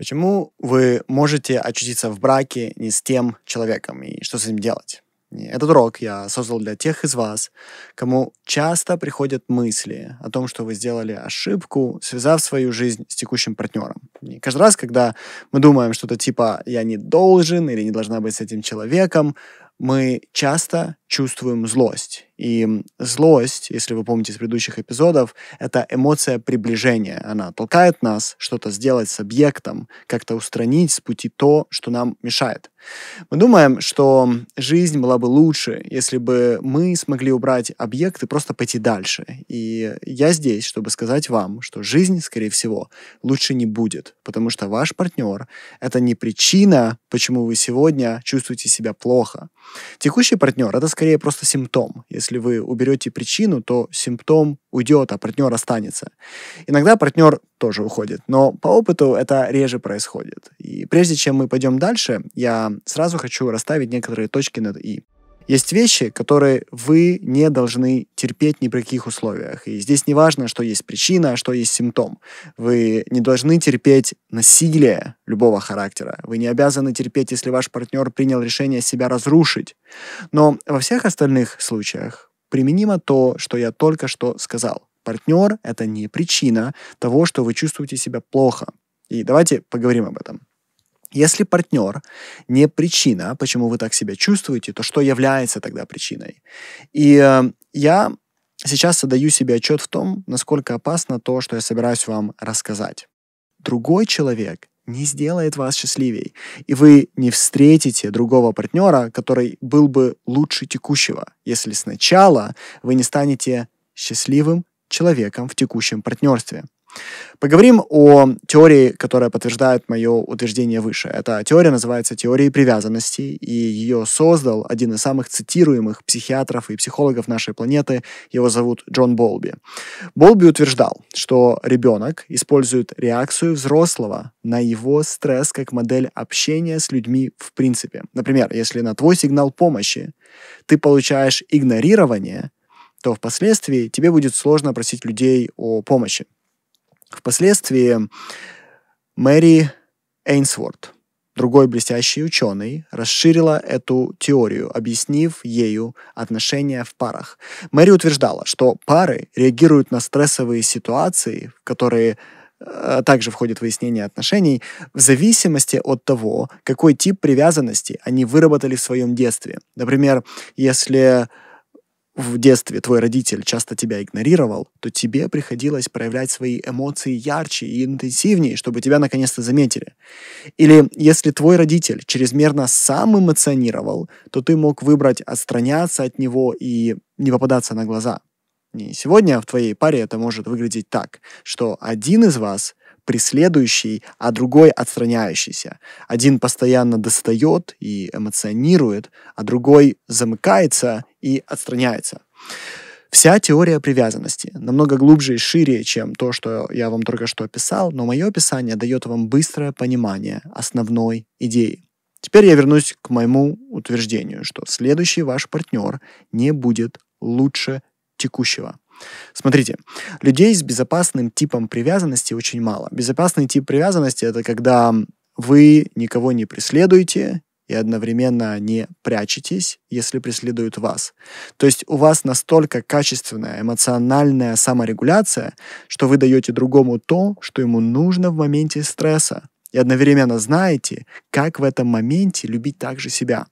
Почему вы можете очутиться в браке не с тем человеком и что с этим делать? Этот урок я создал для тех из вас, кому часто приходят мысли о том, что вы сделали ошибку, связав свою жизнь с текущим партнером. И каждый раз, когда мы думаем что-то типа «я не должен» или «не должна быть с этим человеком», мы часто чувствуем злость. И злость, если вы помните из предыдущих эпизодов, это эмоция приближения. Она толкает нас что-то сделать с объектом, как-то устранить с пути то, что нам мешает. Мы думаем, что жизнь была бы лучше, если бы мы смогли убрать объект и просто пойти дальше. И я здесь, чтобы сказать вам, что жизнь, скорее всего, лучше не будет, потому что ваш партнер — это не причина, почему вы сегодня чувствуете себя плохо. Текущий партнер — это скорее просто симптом. Если вы уберете причину, то симптом уйдет, а партнер останется. Иногда партнер тоже уходит, но по опыту это реже происходит. И прежде чем мы пойдем дальше, я сразу хочу расставить некоторые точки над «и». Есть вещи, которые вы не должны терпеть ни при каких условиях. И здесь не важно, что есть причина, а что есть симптом. Вы не должны терпеть насилие любого характера. Вы не обязаны терпеть, если ваш партнер принял решение себя разрушить. Но во всех остальных случаях применимо то, что я только что сказал. Партнер — это не причина того, что вы чувствуете себя плохо. И давайте поговорим об этом. Если партнер не причина, почему вы так себя чувствуете, то что является тогда причиной? И э, я сейчас отдаю себе отчет в том, насколько опасно то, что я собираюсь вам рассказать. Другой человек не сделает вас счастливее, и вы не встретите другого партнера, который был бы лучше текущего, если сначала вы не станете счастливым человеком в текущем партнерстве. Поговорим о теории, которая подтверждает мое утверждение выше. Эта теория называется теорией привязанности, и ее создал один из самых цитируемых психиатров и психологов нашей планеты. Его зовут Джон Болби. Болби утверждал, что ребенок использует реакцию взрослого на его стресс как модель общения с людьми в принципе. Например, если на твой сигнал помощи ты получаешь игнорирование, то впоследствии тебе будет сложно просить людей о помощи. Впоследствии Мэри Эйнсворт, другой блестящий ученый, расширила эту теорию, объяснив ею отношения в парах. Мэри утверждала, что пары реагируют на стрессовые ситуации, которые э, также входит выяснение отношений, в зависимости от того, какой тип привязанности они выработали в своем детстве. Например, если в детстве твой родитель часто тебя игнорировал, то тебе приходилось проявлять свои эмоции ярче и интенсивнее, чтобы тебя наконец-то заметили. Или если твой родитель чрезмерно сам эмоционировал, то ты мог выбрать отстраняться от него и не попадаться на глаза. И сегодня в твоей паре это может выглядеть так, что один из вас преследующий, а другой отстраняющийся. Один постоянно достает и эмоционирует, а другой замыкается и отстраняется. Вся теория привязанности намного глубже и шире, чем то, что я вам только что описал, но мое описание дает вам быстрое понимание основной идеи. Теперь я вернусь к моему утверждению, что следующий ваш партнер не будет лучше текущего. Смотрите, людей с безопасным типом привязанности очень мало. Безопасный тип привязанности — это когда вы никого не преследуете и одновременно не прячетесь, если преследуют вас. То есть у вас настолько качественная эмоциональная саморегуляция, что вы даете другому то, что ему нужно в моменте стресса. И одновременно знаете, как в этом моменте любить также себя.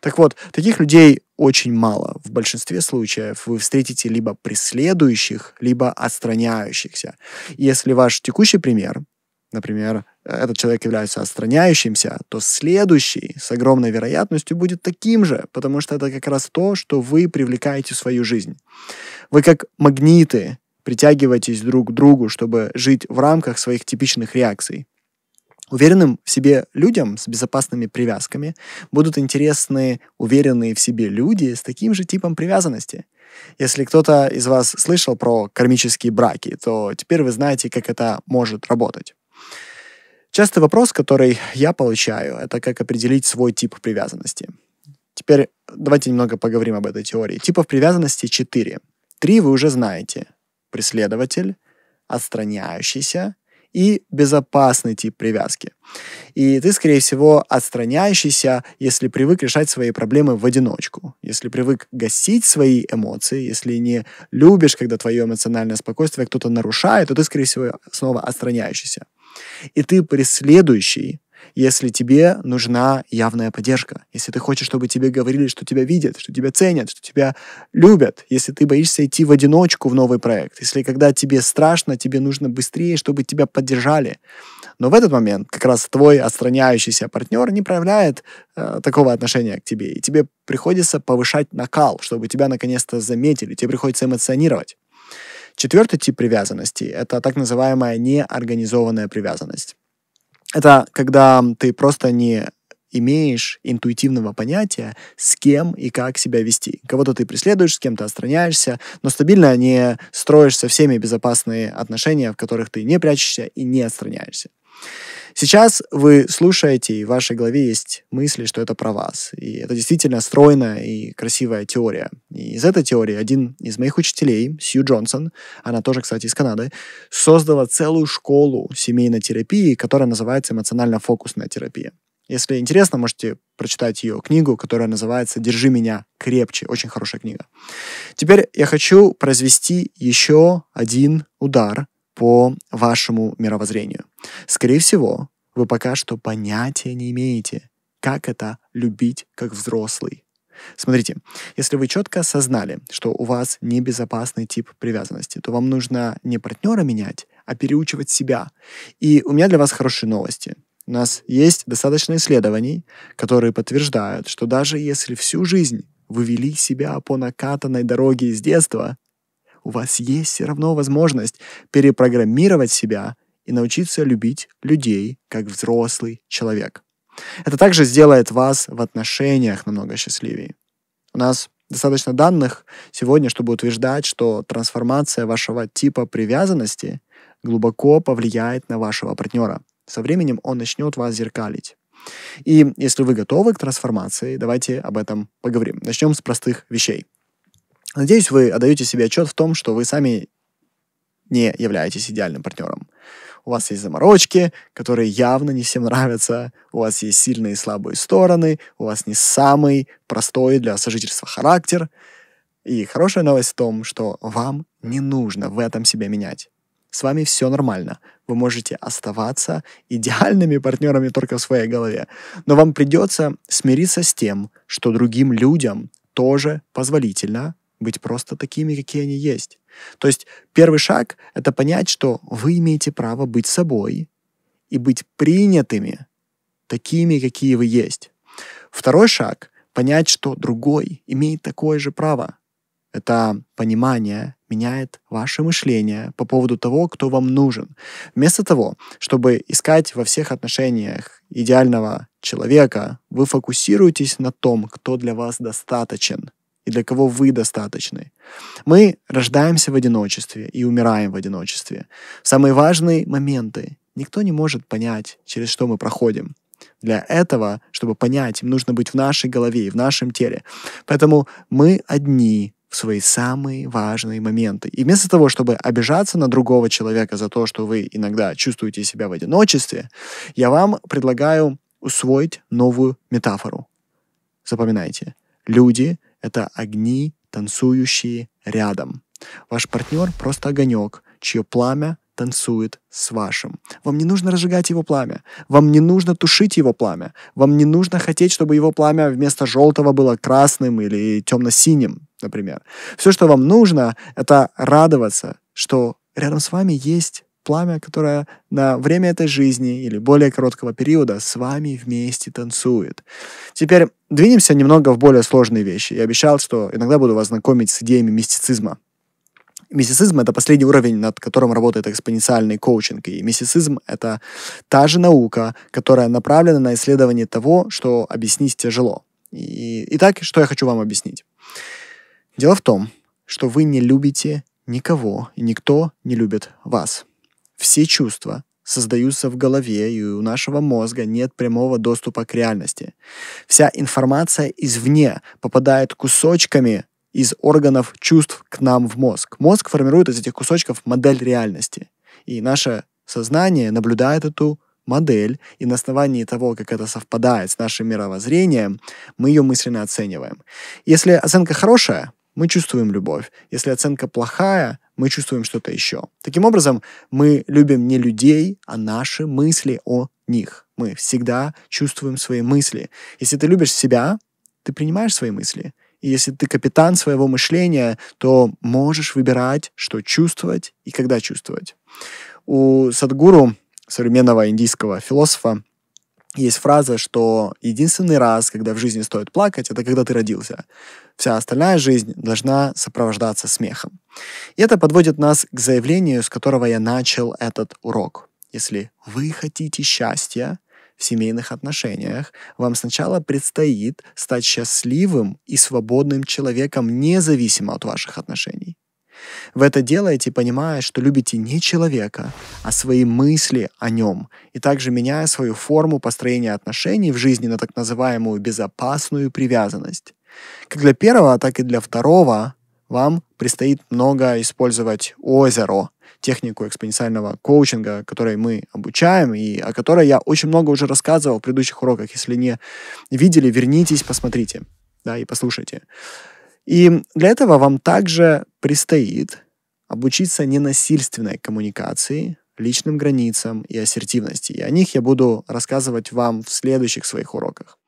Так вот, таких людей очень мало. В большинстве случаев вы встретите либо преследующих, либо отстраняющихся. Если ваш текущий пример, например, этот человек является отстраняющимся, то следующий с огромной вероятностью будет таким же, потому что это как раз то, что вы привлекаете в свою жизнь. Вы как магниты притягиваетесь друг к другу, чтобы жить в рамках своих типичных реакций. Уверенным в себе людям с безопасными привязками будут интересны уверенные в себе люди с таким же типом привязанности. Если кто-то из вас слышал про кармические браки, то теперь вы знаете, как это может работать. Частый вопрос, который я получаю, это как определить свой тип привязанности. Теперь давайте немного поговорим об этой теории. Типов привязанности четыре. Три вы уже знаете. Преследователь, отстраняющийся и безопасный тип привязки. И ты, скорее всего, отстраняющийся, если привык решать свои проблемы в одиночку, если привык гасить свои эмоции, если не любишь, когда твое эмоциональное спокойствие кто-то нарушает, то ты, скорее всего, снова отстраняющийся. И ты преследующий, если тебе нужна явная поддержка, если ты хочешь, чтобы тебе говорили, что тебя видят, что тебя ценят, что тебя любят, если ты боишься идти в одиночку в новый проект, если когда тебе страшно, тебе нужно быстрее, чтобы тебя поддержали. Но в этот момент как раз твой отстраняющийся партнер не проявляет э, такого отношения к тебе, и тебе приходится повышать накал, чтобы тебя наконец-то заметили, тебе приходится эмоционировать. Четвертый тип привязанности — это так называемая неорганизованная привязанность. Это когда ты просто не имеешь интуитивного понятия, с кем и как себя вести. Кого-то ты преследуешь, с кем-то отстраняешься, но стабильно не строишь со всеми безопасные отношения, в которых ты не прячешься и не отстраняешься. Сейчас вы слушаете, и в вашей голове есть мысли, что это про вас. И это действительно стройная и красивая теория. И из этой теории один из моих учителей, Сью Джонсон, она тоже, кстати, из Канады, создала целую школу семейной терапии, которая называется эмоционально-фокусная терапия. Если интересно, можете прочитать ее книгу, которая называется «Держи меня крепче». Очень хорошая книга. Теперь я хочу произвести еще один удар по вашему мировоззрению. Скорее всего, вы пока что понятия не имеете, как это любить как взрослый. Смотрите, если вы четко осознали, что у вас небезопасный тип привязанности, то вам нужно не партнера менять, а переучивать себя. И у меня для вас хорошие новости. У нас есть достаточно исследований, которые подтверждают, что даже если всю жизнь вы вели себя по накатанной дороге из детства, у вас есть все равно возможность перепрограммировать себя и научиться любить людей как взрослый человек. Это также сделает вас в отношениях намного счастливее. У нас достаточно данных сегодня, чтобы утверждать, что трансформация вашего типа привязанности глубоко повлияет на вашего партнера со временем он начнет вас зеркалить. И если вы готовы к трансформации, давайте об этом поговорим. Начнем с простых вещей. Надеюсь, вы отдаете себе отчет в том, что вы сами не являетесь идеальным партнером. У вас есть заморочки, которые явно не всем нравятся, у вас есть сильные и слабые стороны, у вас не самый простой для сожительства характер. И хорошая новость в том, что вам не нужно в этом себя менять. С вами все нормально. Вы можете оставаться идеальными партнерами только в своей голове. Но вам придется смириться с тем, что другим людям тоже позволительно быть просто такими, какие они есть. То есть первый шаг — это понять, что вы имеете право быть собой и быть принятыми такими, какие вы есть. Второй шаг — понять, что другой имеет такое же право. Это понимание меняет ваше мышление по поводу того, кто вам нужен. Вместо того, чтобы искать во всех отношениях идеального человека, вы фокусируетесь на том, кто для вас достаточен и для кого вы достаточны. Мы рождаемся в одиночестве и умираем в одиночестве. В самые важные моменты никто не может понять, через что мы проходим. Для этого, чтобы понять, им нужно быть в нашей голове и в нашем теле. Поэтому мы одни в свои самые важные моменты. И вместо того, чтобы обижаться на другого человека за то, что вы иногда чувствуете себя в одиночестве, я вам предлагаю усвоить новую метафору. Запоминайте. Люди — это огни, танцующие рядом. Ваш партнер — просто огонек, чье пламя танцует с вашим. Вам не нужно разжигать его пламя. Вам не нужно тушить его пламя. Вам не нужно хотеть, чтобы его пламя вместо желтого было красным или темно-синим, например. Все, что вам нужно, это радоваться, что рядом с вами есть пламя, которое на время этой жизни или более короткого периода с вами вместе танцует. Теперь двинемся немного в более сложные вещи. Я обещал, что иногда буду вас знакомить с идеями мистицизма. Мистицизм — это последний уровень, над которым работает экспоненциальный коучинг. И мистицизм — это та же наука, которая направлена на исследование того, что объяснить тяжело. И, итак, что я хочу вам объяснить. Дело в том, что вы не любите никого, и никто не любит вас. Все чувства создаются в голове, и у нашего мозга нет прямого доступа к реальности. Вся информация извне попадает кусочками из органов чувств к нам в мозг. Мозг формирует из этих кусочков модель реальности. И наша сознание наблюдает эту модель, и на основании того, как это совпадает с нашим мировоззрением, мы ее мысленно оцениваем. Если оценка хорошая, мы чувствуем любовь. Если оценка плохая, мы чувствуем что-то еще. Таким образом, мы любим не людей, а наши мысли о них. Мы всегда чувствуем свои мысли. Если ты любишь себя, ты принимаешь свои мысли. И если ты капитан своего мышления, то можешь выбирать, что чувствовать и когда чувствовать. У Садгуру, современного индийского философа, есть фраза, что единственный раз, когда в жизни стоит плакать, это когда ты родился. Вся остальная жизнь должна сопровождаться смехом. И это подводит нас к заявлению, с которого я начал этот урок. Если вы хотите счастья в семейных отношениях, вам сначала предстоит стать счастливым и свободным человеком, независимо от ваших отношений. Вы это делаете, понимая, что любите не человека, а свои мысли о нем, и также меняя свою форму построения отношений в жизни на так называемую безопасную привязанность. Как для первого, так и для второго вам предстоит много использовать озеро, технику экспоненциального коучинга, которой мы обучаем и о которой я очень много уже рассказывал в предыдущих уроках. Если не видели, вернитесь, посмотрите да, и послушайте. И для этого вам также предстоит обучиться ненасильственной коммуникации, личным границам и ассертивности. И о них я буду рассказывать вам в следующих своих уроках.